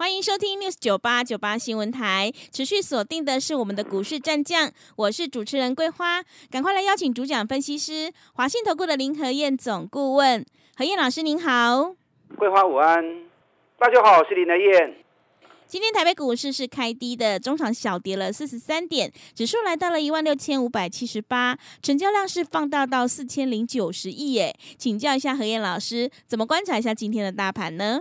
欢迎收听 News 九八九八新闻台，持续锁定的是我们的股市战将，我是主持人桂花，赶快来邀请主讲分析师华信投顾的林和燕总顾问，何燕老师您好，桂花午安，大家好，我是林和燕。今天台北股市是开低的，中场小跌了四十三点，指数来到了一万六千五百七十八，成交量是放大到四千零九十亿耶，请教一下何燕老师，怎么观察一下今天的大盘呢？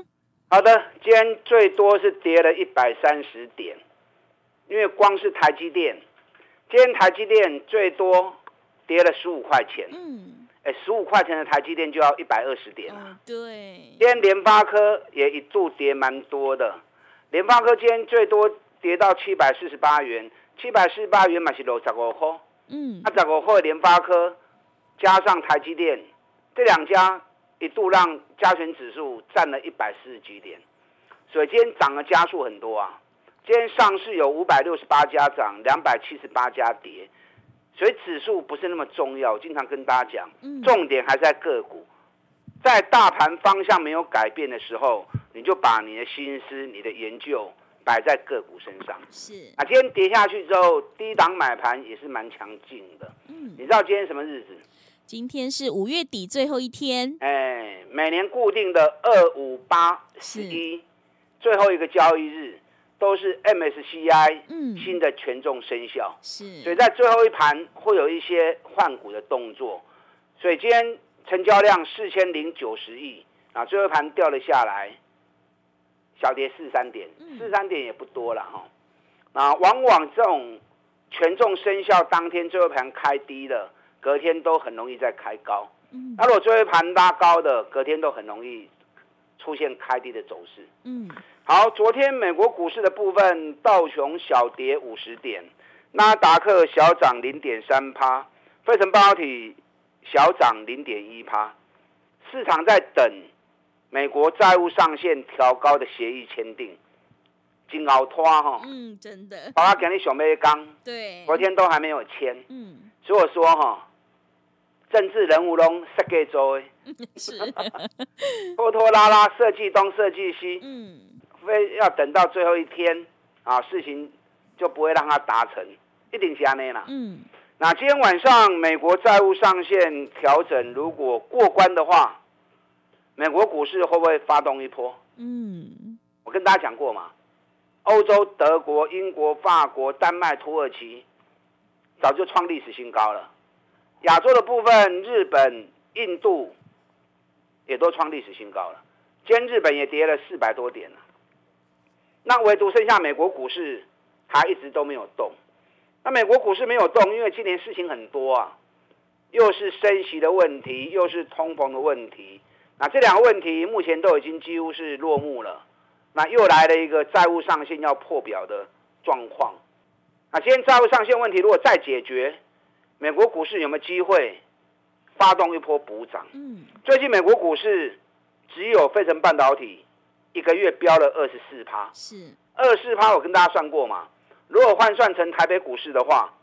好的，今天最多是跌了一百三十点，因为光是台积电，今天台积电最多跌了十五块钱。嗯，哎，十五块钱的台积电就要一百二十点了。对。今天联发科也一度跌蛮多的，联发科今天最多跌到七百四十八元，七百四十八元嘛是六十五块。嗯。那十五块联发科加上台积电这两家。一度让加权指数占了一百四十几点，所以今天涨的加速很多啊。今天上市有五百六十八家涨，两百七十八家跌，所以指数不是那么重要。我经常跟大家讲，重点还在个股。在大盘方向没有改变的时候，你就把你的心思、你的研究摆在个股身上。是啊，今天跌下去之后，低档买盘也是蛮强劲的。嗯，你知道今天什么日子？今天是五月底最后一天，哎，每年固定的二五八十一最后一个交易日，都是 MSCI 新的权重生效，是，所以在最后一盘会有一些换股的动作，所以今天成交量四千零九十亿啊，最后一盘掉了下来，小跌四三点，四三点也不多了哈，啊，往往这种权重生效当天最后一盘开低的。隔天都很容易再开高，那如果最后一盘拉高的，隔天都很容易出现开低的走势。嗯，好，昨天美国股市的部分，道琼小跌五十点，纳达克小涨零点三趴，费城半导体小涨零点一趴，市场在等美国债务上限调高的协议签订，金鳌拖哈，嗯，真的，把它给你小妹刚，对，昨天都还没有签，嗯，所以我说哈。政治人物拢设计做，是 拖拖拉拉设计东设计西，嗯，非要等到最后一天啊，事情就不会让它达成，一定是安内啦。嗯，那今天晚上美国债务上限调整如果过关的话，美国股市会不会发动一波？嗯，我跟大家讲过嘛，欧洲德国、英国、法国、丹麦、土耳其早就创历史新高了。亚洲的部分，日本、印度也都创历史新高了。今天日本也跌了四百多点了。那唯独剩下美国股市它一直都没有动。那美国股市没有动，因为今年事情很多啊，又是升息的问题，又是通膨的问题。那这两个问题目前都已经几乎是落幕了。那又来了一个债务上限要破表的状况。那今天债务上限问题如果再解决，美国股市有没有机会发动一波补涨？嗯，最近美国股市只有费城半导体一个月飙了二十四趴，是二十四趴。我跟大家算过嘛，如果换算成台北股市的话，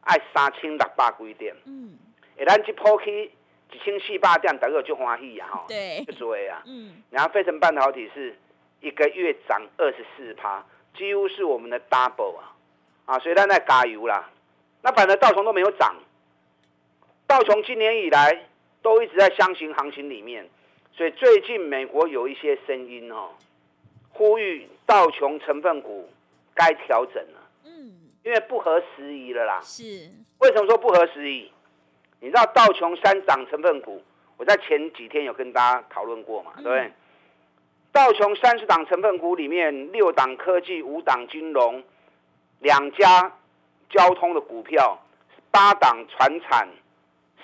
爱三千六百几点。嗯，一旦一破起一千四百点，大家就欢喜呀，哈，对，就追啊。嗯，然后费城半导体是一个月涨二十四趴，几乎是我们的 double 啊，啊，所以咱在加油啦。那反正道琼都没有涨，道琼今年以来都一直在箱型行情里面，所以最近美国有一些声音哦，呼吁道琼成分股该调整了。嗯，因为不合时宜了啦。是。为什么说不合时宜？你知道道琼三涨成分股，我在前几天有跟大家讨论过嘛，对不对？道琼三十档成分股里面，六档科技，五档金融，两家。交通的股票，八档船产，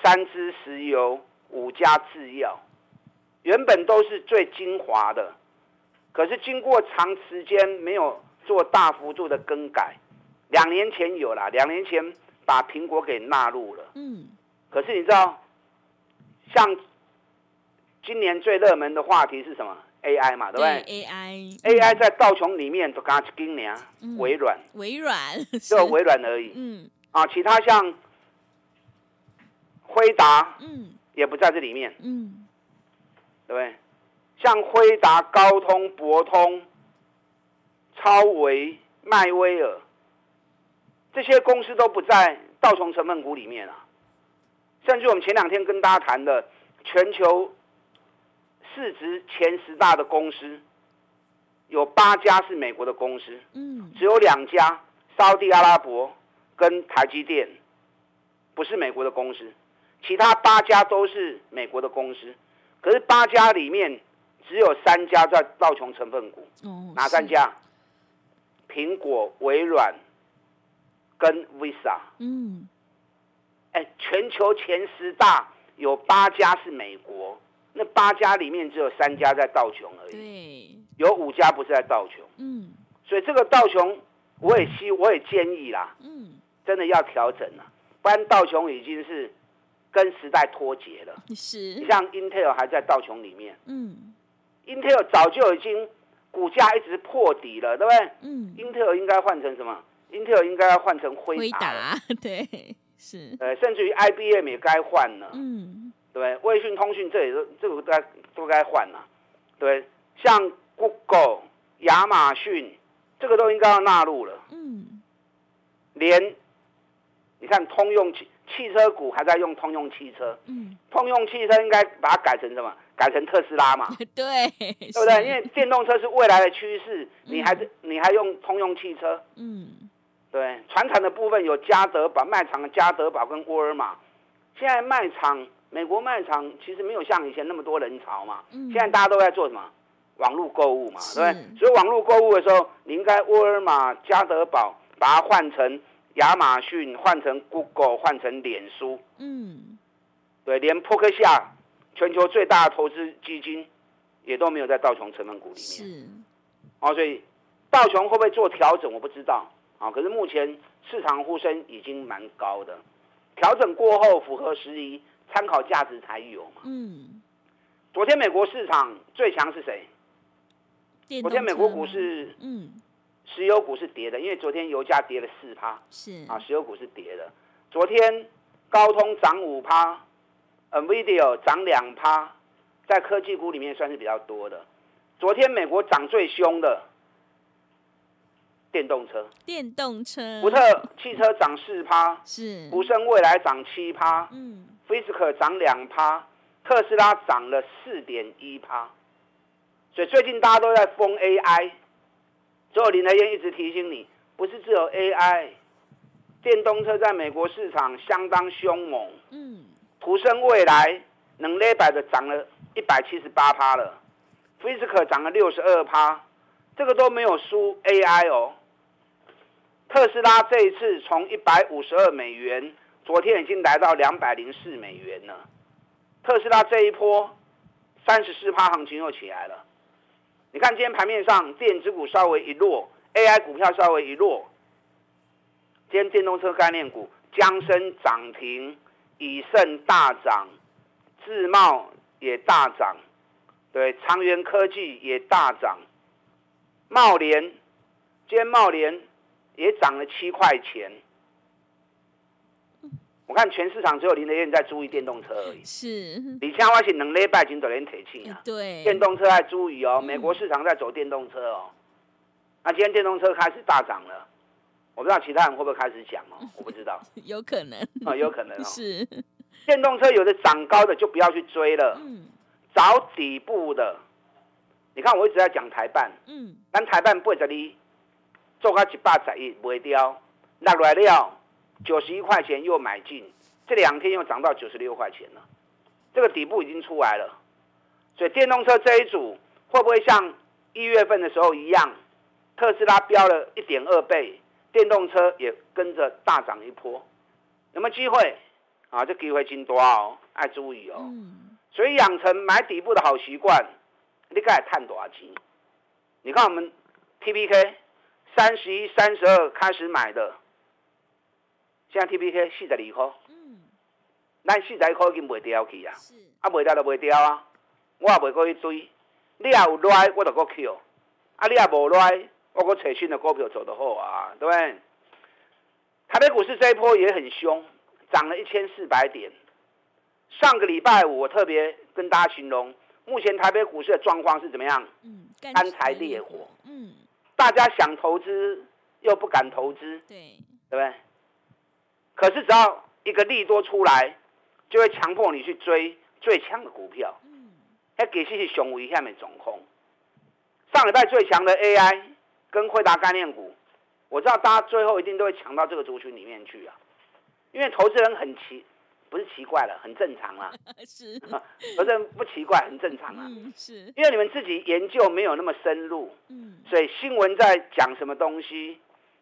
三支石油，五家制药，原本都是最精华的，可是经过长时间没有做大幅度的更改，两年前有了，两年前把苹果给纳入了。嗯。可是你知道，像今年最热门的话题是什么？AI 嘛，对不对？AI。AI 在道琼里面都刚今年微软。微软。就微软而已。嗯。啊，其他像辉达，嗯，也不在这里面。嗯。对不对？像辉达、高通、博通、超维、迈威尔这些公司都不在道琼成分股里面啊。甚至我们前两天跟大家谈的全球市值前十大的公司，有八家是美国的公司，嗯，只有两家，沙地阿拉伯跟台积电不是美国的公司，其他八家都是美国的公司。可是八家里面只有三家在道琼成分股，哪三家？苹果、微软跟 Visa。嗯，哎，全球前十大有八家是美国，那八家里面只有三家在道琼而已。对，有五家不是在道琼。嗯，所以这个道琼，我也希我也建议啦。嗯，真的要调整了，不然道琼已经是。跟时代脱节了，是。你像 Intel 还在道琼里面，嗯，Intel 早就已经股价一直破底了，对不对？嗯，Intel 应该换成什么？Intel 应该要换成辉达，对，是。呃，甚至于 IBM 也该换了，嗯，对，卫讯通讯这也是这个该都该换了，对，像 Google、亚马逊这个都应该要纳入了，嗯，连你看通用汽。汽车股还在用通用汽车，嗯，通用汽车应该把它改成什么？改成特斯拉嘛？对，对不对？因为电动车是未来的趋势，你还是你还用通用汽车？嗯，对。船厂的部分有嘉德宝卖场的嘉德宝跟沃尔玛，现在卖场美国卖场其实没有像以前那么多人潮嘛，嗯现在大家都在做什么？网络购物嘛，对不对？所以网络购物的时候，你应该沃尔玛、家得宝把它换成。亚马逊换成 Google，换成脸书，嗯，对，连扑克夏全球最大的投资基金也都没有在道琼成分股里面，是，哦，所以道琼会不会做调整，我不知道，啊，可是目前市场呼声已经蛮高的，调整过后符合时宜，参考价值才有嘛，嗯，昨天美国市场最强是谁？昨天美国股市，嗯。石油股是跌的，因为昨天油价跌了四趴，是。啊，石油股是跌的。昨天高通涨五趴，NVIDIA 涨两趴，在科技股里面算是比较多的。昨天美国涨最凶的电动车，电动车，福特汽车涨四趴，是，福生未来涨七趴，嗯，Fisker 涨两趴，特斯拉涨了四点一趴。所以最近大家都在封 AI。所以林德燕一直提醒你，不是只有 AI，电动车在美国市场相当凶猛。嗯，途生未来能勒百的涨了一百七十八趴了 i s k 涨了六十二趴，这个都没有输 AI 哦。特斯拉这一次从一百五十二美元，昨天已经来到两百零四美元了。特斯拉这一波三十四趴行情又起来了。你看今天盘面上，电子股稍微一落，AI 股票稍微一落。今天电动车概念股，江深涨停，以盛大涨，智茂也大涨，对，长源科技也大涨，茂联，今天茂联也涨了七块钱。我看全市场只有林德燕在注意电动车而已。是，李强我是两礼拜前都连提醒啊。对。电动车在注意哦，美国市场在走电动车哦。那今天电动车开始大涨了，我不知道其他人会不会开始讲哦，我不知道。有可能。啊，有可能哦。是。电动车有的涨高的就不要去追了。嗯。找底部的，你看我一直在讲台办。嗯。但台办八十二，做到一百十一卖掉，落来了。九十一块钱又买进，这两天又涨到九十六块钱了，这个底部已经出来了，所以电动车这一组会不会像一月份的时候一样，特斯拉飙了一点二倍，电动车也跟着大涨一波，有没有机会？啊，这机会真多哦，爱注意哦。所以养成买底部的好习惯，你该探多少钱？你看我们 T P K 三十一、三十二开始买的。现在 T P K 四十二块，嗯，咱四十二块已经卖掉去啊，是，啊卖掉就卖掉啊，我也袂过去追，你也有来我就搁 Q，啊你也无来，我搁找新的股票做得好啊，对不对？台北股市这一波也很凶，涨了一千四百点。上个礼拜五我特别跟大家形容，目前台北股市的状况是怎么样？嗯，干柴烈火。嗯，大家想投资又不敢投资，对，对不对？可是只要一个利多出来，就会强迫你去追最强的股票。嗯，还给些熊危险的总控。上礼拜最强的 AI 跟惠达概念股。我知道大家最后一定都会抢到这个族群里面去啊，因为投资人很奇，不是奇怪了，很正常啦。是，投资人不奇怪，很正常啊。嗯，是。因为你们自己研究没有那么深入，嗯，所以新闻在讲什么东西，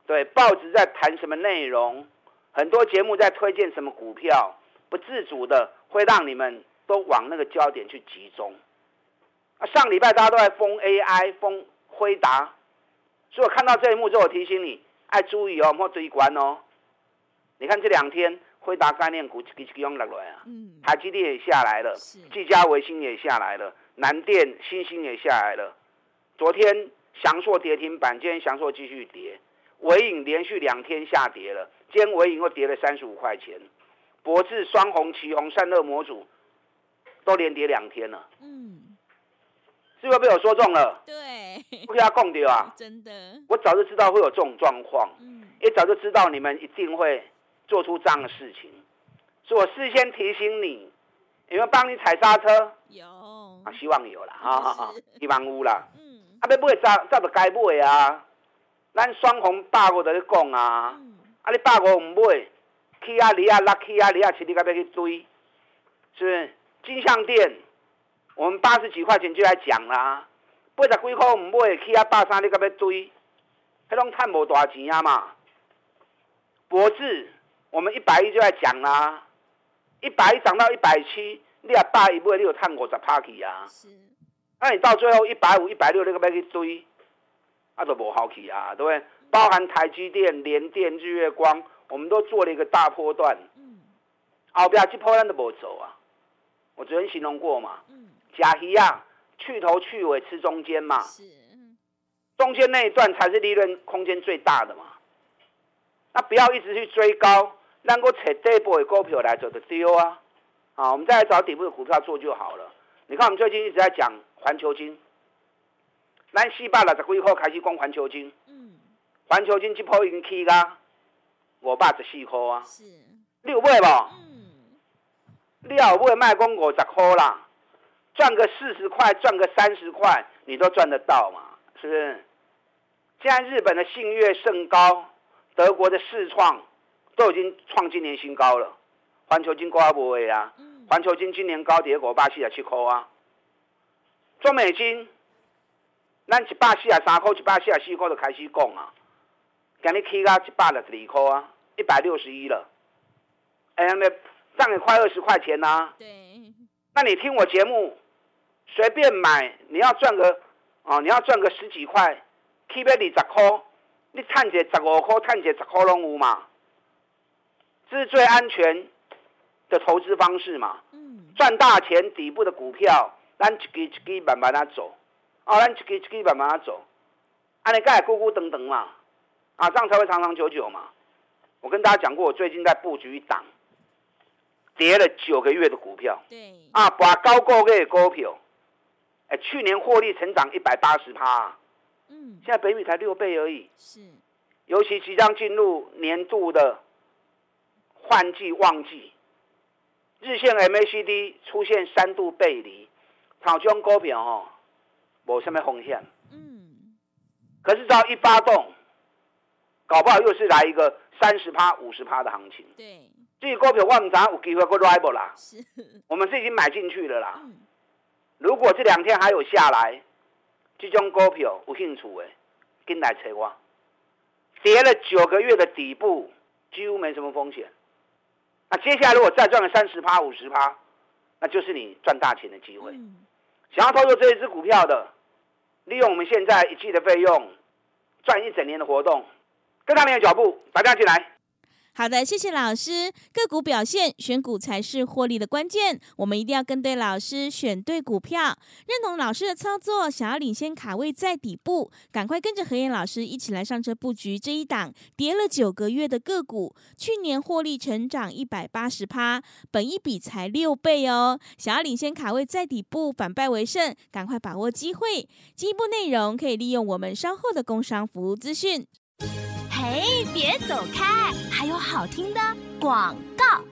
对，报纸在谈什么内容，很多节目在推荐什么股票，不自主的会让你们都往那个焦点去集中。啊，上礼拜大家都在封 AI，封辉达。所以我看到这一幕之后，我提醒你，爱注意哦，莫追关哦。你看这两天辉达概念股一支一支用落来啊，嗯，台积电也下来了，技嘉、维新也下来了，南电、新星也下来了。昨天翔硕跌停板，今天翔硕继续跌，伟影连续两天下跌了，今天伟影又跌了三十五块钱。博智、双红、旗红、散热模组都连跌两天了，嗯。是不是被我说中了？对，不给他供掉啊！真的，我早就知道会有这种状况，嗯，也早就知道你们一定会做出这样的事情，所以我事先提醒你，有没有帮你踩刹车？有啊，希望有了啊，希望有啦。嗯，啊，要买早早就该买啊，咱双红百五在咧讲啊，啊，你百五唔买，去啊离啊拉去啊离啊，请你该要去追，是不是？金项店。我们八十几块钱就来讲啦，八十几块唔买，去啊百三你搁要追，迄拢趁无大钱啊嘛。博智，我们一百一就来讲啦，一百一涨到一百七，你啊百一买，你有趁五十趴去啊。是。那你到最后一百五、一百六，你搁要去追，啊都无好去啊，对不对？包含台积电、联电、日月光，我们都做了一个大波段。嗯。后边这波咱都无走啊，我昨天形容过嘛。嗯。假鱼啊，去头去尾吃中间嘛，是，中间那一段才是利润空间最大的嘛。那不要一直去追高，能够扯这波的股票来做的丢啊。啊，我们再来找底部的股票做就好了。你看我们最近一直在讲环球金，咱四百六十几块开始讲环球金，嗯，环球金这波已经起啦，五百十四块啊，是，你有买无？嗯，你有买卖讲五十块啦。赚个四十块，赚个三十块，你都赚得到嘛？是不是？现在日本的信越甚高，德国的世创都已经创今年新高了。环球金高不会啊？环球金今年高跌过百四十七块啊。中美金，咱一百四十三块、一百四十四块就开始讲啊。今日起到一百六十二块啊，一百六十一了。哎，那涨了快二十块钱呐。对。那你听我节目。随便买，你要赚个啊，你要赚个十几块，keep 二十块，你赚个十五块，赚个十块拢有嘛？这是最安全的投资方式嘛？嗯。赚大钱底部的股票，咱一支一支慢慢啊走，哦，咱一支一支慢慢啊走，安尼才会孤孤等等嘛，啊，这样才会长长久久嘛。我跟大家讲过，我最近在布局一档跌了九个月的股票，对，啊，把高个月的股票。哎，去年获利成长一百八十趴，嗯，现在北米才六倍而已。是，尤其即将进入年度的换季旺季，日线 MACD 出现三度背离，炒中股票哦，无什么风险。嗯，可是只要一发动，搞不好又是来一个三十趴、五十趴的行情。对，这些股票我们早有机会过 rival 啦。是，我们是已经买进去了啦。如果这两天还有下来，这种股票有兴趣的，跟来找我。跌了九个月的底部，几乎没什么风险。那接下来如果再赚个三十趴、五十趴，那就是你赚大钱的机会。想要操作这一只股票的，利用我们现在一季的费用，赚一整年的活动，跟上你的脚步，大家进来。好的，谢谢老师。个股表现，选股才是获利的关键。我们一定要跟对老师，选对股票，认同老师的操作。想要领先卡位在底部，赶快跟着何燕老师一起来上车布局这一档跌了九个月的个股。去年获利成长一百八十趴，本一比才六倍哦。想要领先卡位在底部，反败为胜，赶快把握机会。进一步内容可以利用我们稍后的工商服务资讯。嘿，别走开！还有好听的广告。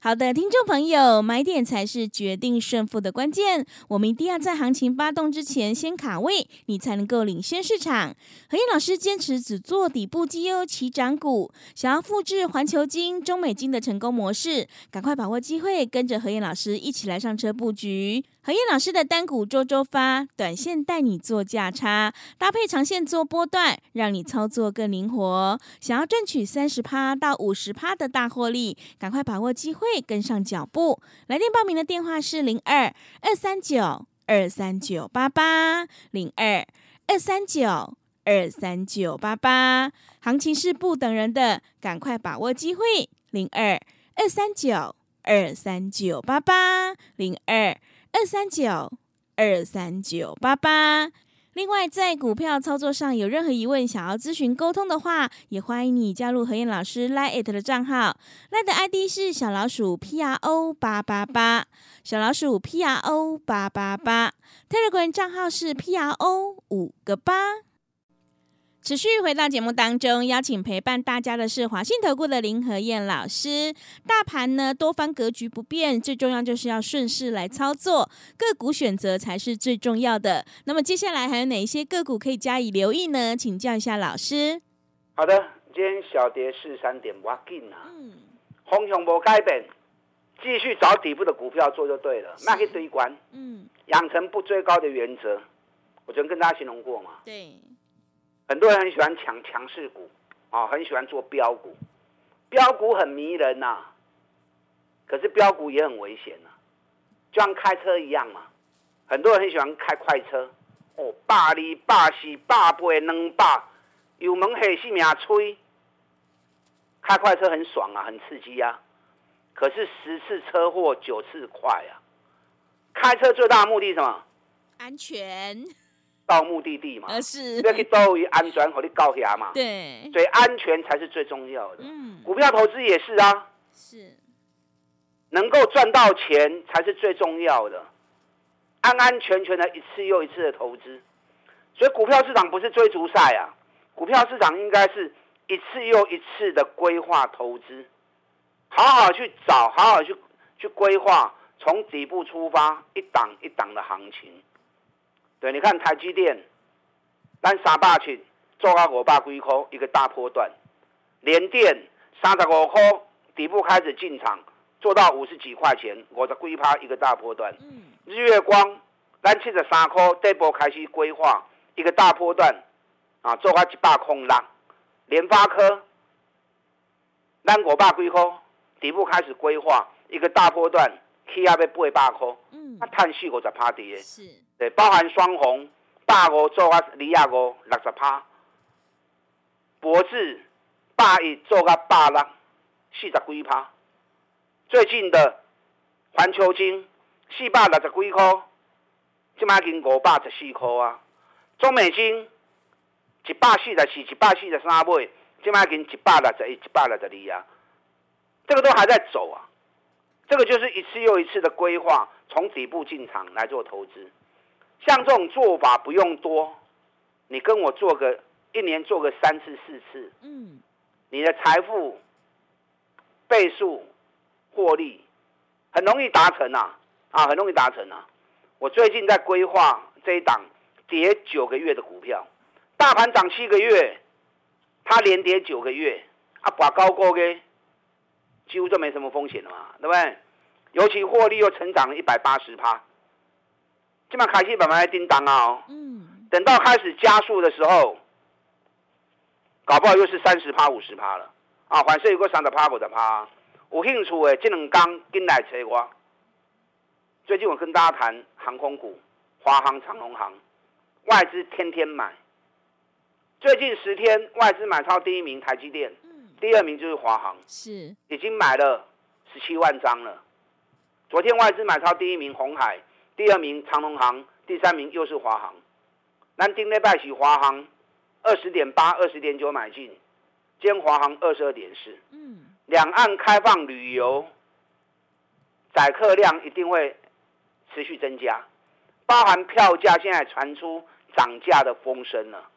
好的，听众朋友，买点才是决定胜负的关键。我们一定要在行情发动之前先卡位，你才能够领先市场。何燕老师坚持只做底部绩优起涨股，想要复制环球金、中美金的成功模式，赶快把握机会，跟着何燕老师一起来上车布局。何燕老师的单股周周发，短线带你做价差，搭配长线做波段，让你操作更灵活。想要赚取三十趴到五十趴的大获利，赶快把握机会，跟上脚步。来电报名的电话是零二二三九二三九八八零二二三九二三九八八。行情是不等人的，赶快把握机会。零二二三九二三九八八零二。二三九二三九八八。另外，在股票操作上有任何疑问，想要咨询沟通的话，也欢迎你加入何燕老师 Line 的账号，Line 的 ID 是小老鼠 P R O 八八八，小老鼠 P R O 八八八，Telegram 账号是 P R O 五个八。持续回到节目当中，邀请陪伴大家的是华信投顾的林和燕老师。大盘呢多方格局不变，最重要就是要顺势来操作，个股选择才是最重要的。那么接下来还有哪一些个股可以加以留意呢？请教一下老师。好的，今天小跌是三点，不要紧啊。嗯。方向不改变，继续找底部的股票做就对了。那可以堆关。嗯。养成不追高的原则，我昨天跟大家形容过嘛。对。很多人很喜欢抢强势股，啊，很喜欢做标股，标股很迷人呐，可是标股也很危险呐，就像开车一样嘛。很多人很喜欢开快车，哦，百二、百四、百八、两百，油门黑死命吹，开快车很爽啊，很刺激啊。可是十次车祸九次快啊。开车最大的目的是什么？安全。到目的地嘛，是。要去多于安全和你高遐嘛，对，所以安全才是最重要的。嗯，股票投资也是啊，是，能够赚到钱才是最重要的，安安全全的一次又一次的投资。所以股票市场不是追逐赛啊，股票市场应该是一次又一次的规划投资，好好去找，好好去去规划，从底部出发，一档一档的行情。对，你看台积电，咱三百七做到五百几块一个大波段，联电三十五块底部开始进场，做到五十几块钱，五十几趴一个大波段。日月光咱七十三块底部开始规划一个大波段，啊，做到一百空浪。联发科咱五百几块底部开始规划一个大波段，起啊要八百块，啊，探四五十趴跌。是。对，包含双红、百五做啊，二啊五六十趴，博智百一做啊，百六四十几趴。最近的环球金四百六十几块，即卖已经五百十四块啊。中美金一百四十四、一百四十三买，即卖已经一百六十一、一百六十二啊。这个都还在走啊，这个就是一次又一次的规划，从底部进场来做投资。像这种做法不用多，你跟我做个一年做个三次四次，嗯，你的财富倍数获利很容易达成啊，啊，很容易达成啊。我最近在规划这一档跌九个月的股票，大盘涨七个月，它连跌九个月，啊，把高高给几乎就没什么风险了嘛，对不对？尤其获利又成长了一百八十趴。起码开始慢慢来叮当啊！嗯，等到开始加速的时候，搞不好又是三十趴、五十趴了啊！反正有个三十趴、五十趴，有兴趣的这两刚进来找我。最近我跟大家谈航空股，华航、长龙航，外资天天买。最近十天外资买超第一名台积电，第二名就是华航，是已经买了十七万张了。昨天外资买超第一名红海，第二名长隆航，第三名又是华航。南丁内拜喜华航二十点八、二十点九买进，今天华航二十二点四。嗯，两岸开放旅游，载客量一定会持续增加，包含票价现在传出涨价的风声了。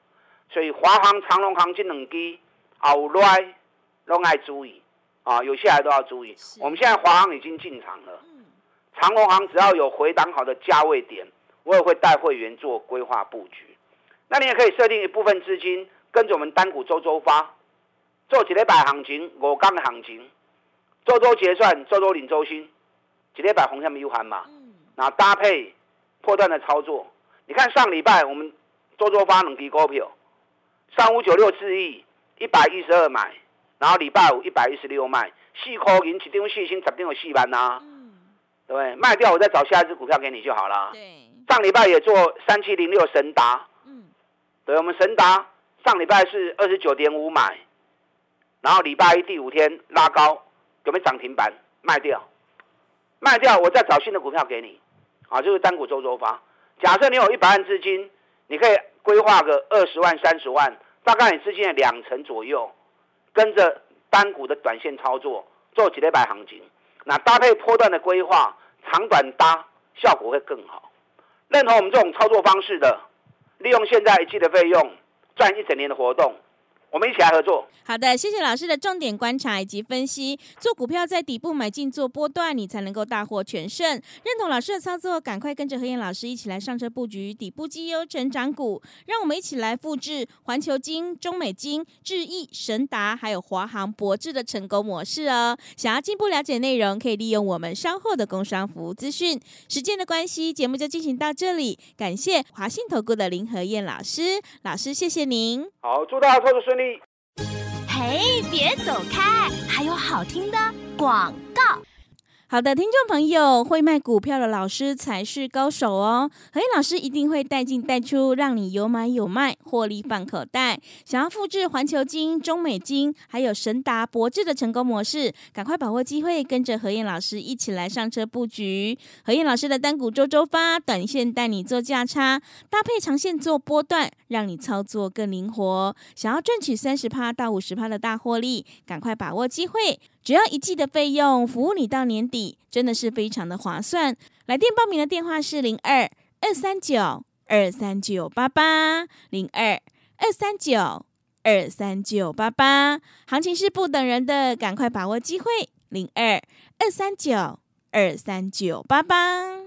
所以华航、长隆航这两机后来都爱注意啊，有些还都要注意。我们现在华航已经进场了，长隆航只要有回档好的价位点，我也会带会员做规划布局。那你也可以设定一部分资金，跟着我们单股周周发，做几礼拜行情、五天的行情，周周结算、周周领周薪，几礼拜红下面有喊嘛？然后搭配破断的操作，你看上礼拜我们周周发两支股票。三五九六四亿一百一十二买，然后礼拜五一百一十六卖，四块银一张信心十定有四万呐，对不对？卖掉我再找下一只股票给你就好了。对，上礼拜也做三七零六神达，嗯，对，我们神达上礼拜是二十九点五买，然后礼拜一第五天拉高，有没有涨停板？卖掉，卖掉我再找新的股票给你，啊，就是单股周周发。假设你有一百万资金，你可以规划个二十万、三十万。大概你资金的两成左右，跟着单股的短线操作做几礼拜行情，那搭配波段的规划，长短搭效果会更好。认同我们这种操作方式的，利用现在一季的费用赚一整年的活动。我们一起来合作。好的，谢谢老师的重点观察以及分析。做股票在底部买进做波段，你才能够大获全胜。认同老师的操作，赶快跟着何燕老师一起来上车布局底部绩优成长股。让我们一起来复制环球金、中美金、智毅、神达还有华航、博智的成功模式哦。想要进一步了解内容，可以利用我们稍后的工商服务资讯。时间的关系，节目就进行到这里。感谢华信投顾的林何燕老师，老师谢谢您。好，祝大家操作顺利。嘿，别走开！还有好听的广告。好的，听众朋友，会卖股票的老师才是高手哦。何燕老师一定会带进带出，让你有买有卖，获利放口袋。想要复制环球金、中美金，还有神达、博智的成功模式，赶快把握机会，跟着何燕老师一起来上车布局。何燕老师的单股周周发，短线带你做价差，搭配长线做波段，让你操作更灵活。想要赚取三十趴到五十趴的大获利，赶快把握机会。只要一季的费用，服务你到年底，真的是非常的划算。来电报名的电话是零二二三九二三九八八零二二三九二三九八八。行情是不等人的，赶快把握机会。零二二三九二三九八八。